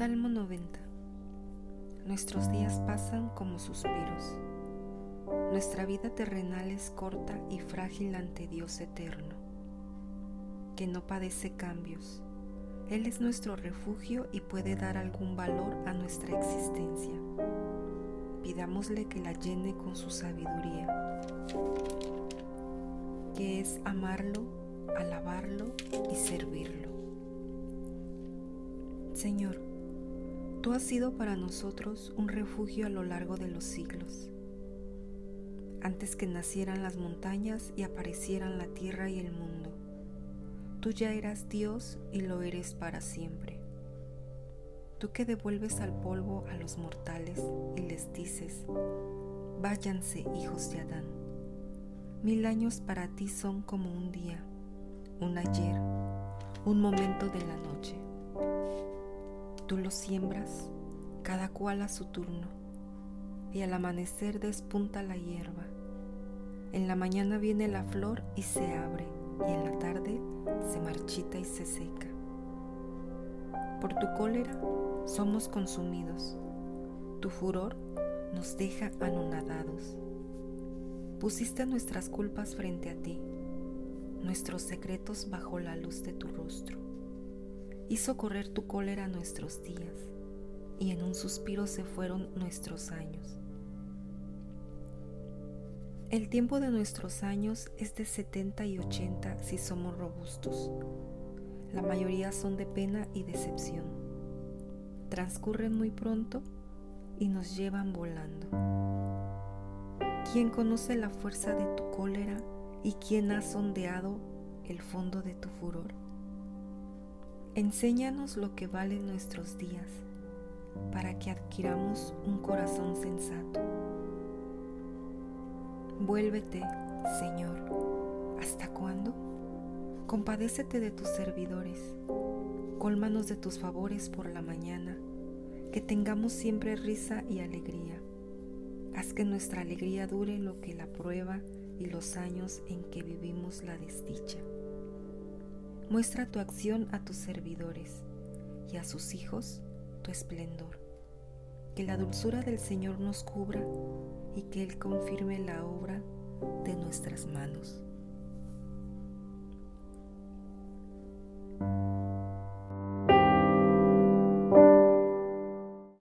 Salmo 90 Nuestros días pasan como suspiros. Nuestra vida terrenal es corta y frágil ante Dios eterno, que no padece cambios. Él es nuestro refugio y puede dar algún valor a nuestra existencia. Pidámosle que la llene con su sabiduría, que es amarlo, alabarlo y servirlo. Señor, Tú has sido para nosotros un refugio a lo largo de los siglos. Antes que nacieran las montañas y aparecieran la tierra y el mundo, tú ya eras Dios y lo eres para siempre. Tú que devuelves al polvo a los mortales y les dices, váyanse hijos de Adán. Mil años para ti son como un día, un ayer, un momento de la noche. Tú los siembras, cada cual a su turno, y al amanecer despunta la hierba. En la mañana viene la flor y se abre, y en la tarde se marchita y se seca. Por tu cólera somos consumidos, tu furor nos deja anonadados. Pusiste nuestras culpas frente a ti, nuestros secretos bajo la luz de tu rostro hizo correr tu cólera nuestros días, y en un suspiro se fueron nuestros años. El tiempo de nuestros años es de 70 y 80 si somos robustos. La mayoría son de pena y decepción. Transcurren muy pronto y nos llevan volando. ¿Quién conoce la fuerza de tu cólera y quién ha sondeado el fondo de tu furor? Enséñanos lo que valen nuestros días, para que adquiramos un corazón sensato. Vuélvete, Señor, ¿hasta cuándo? Compadécete de tus servidores, cólmanos de tus favores por la mañana, que tengamos siempre risa y alegría. Haz que nuestra alegría dure lo que la prueba y los años en que vivimos la desdicha. Muestra tu acción a tus servidores y a sus hijos tu esplendor. Que la dulzura del Señor nos cubra y que Él confirme la obra de nuestras manos.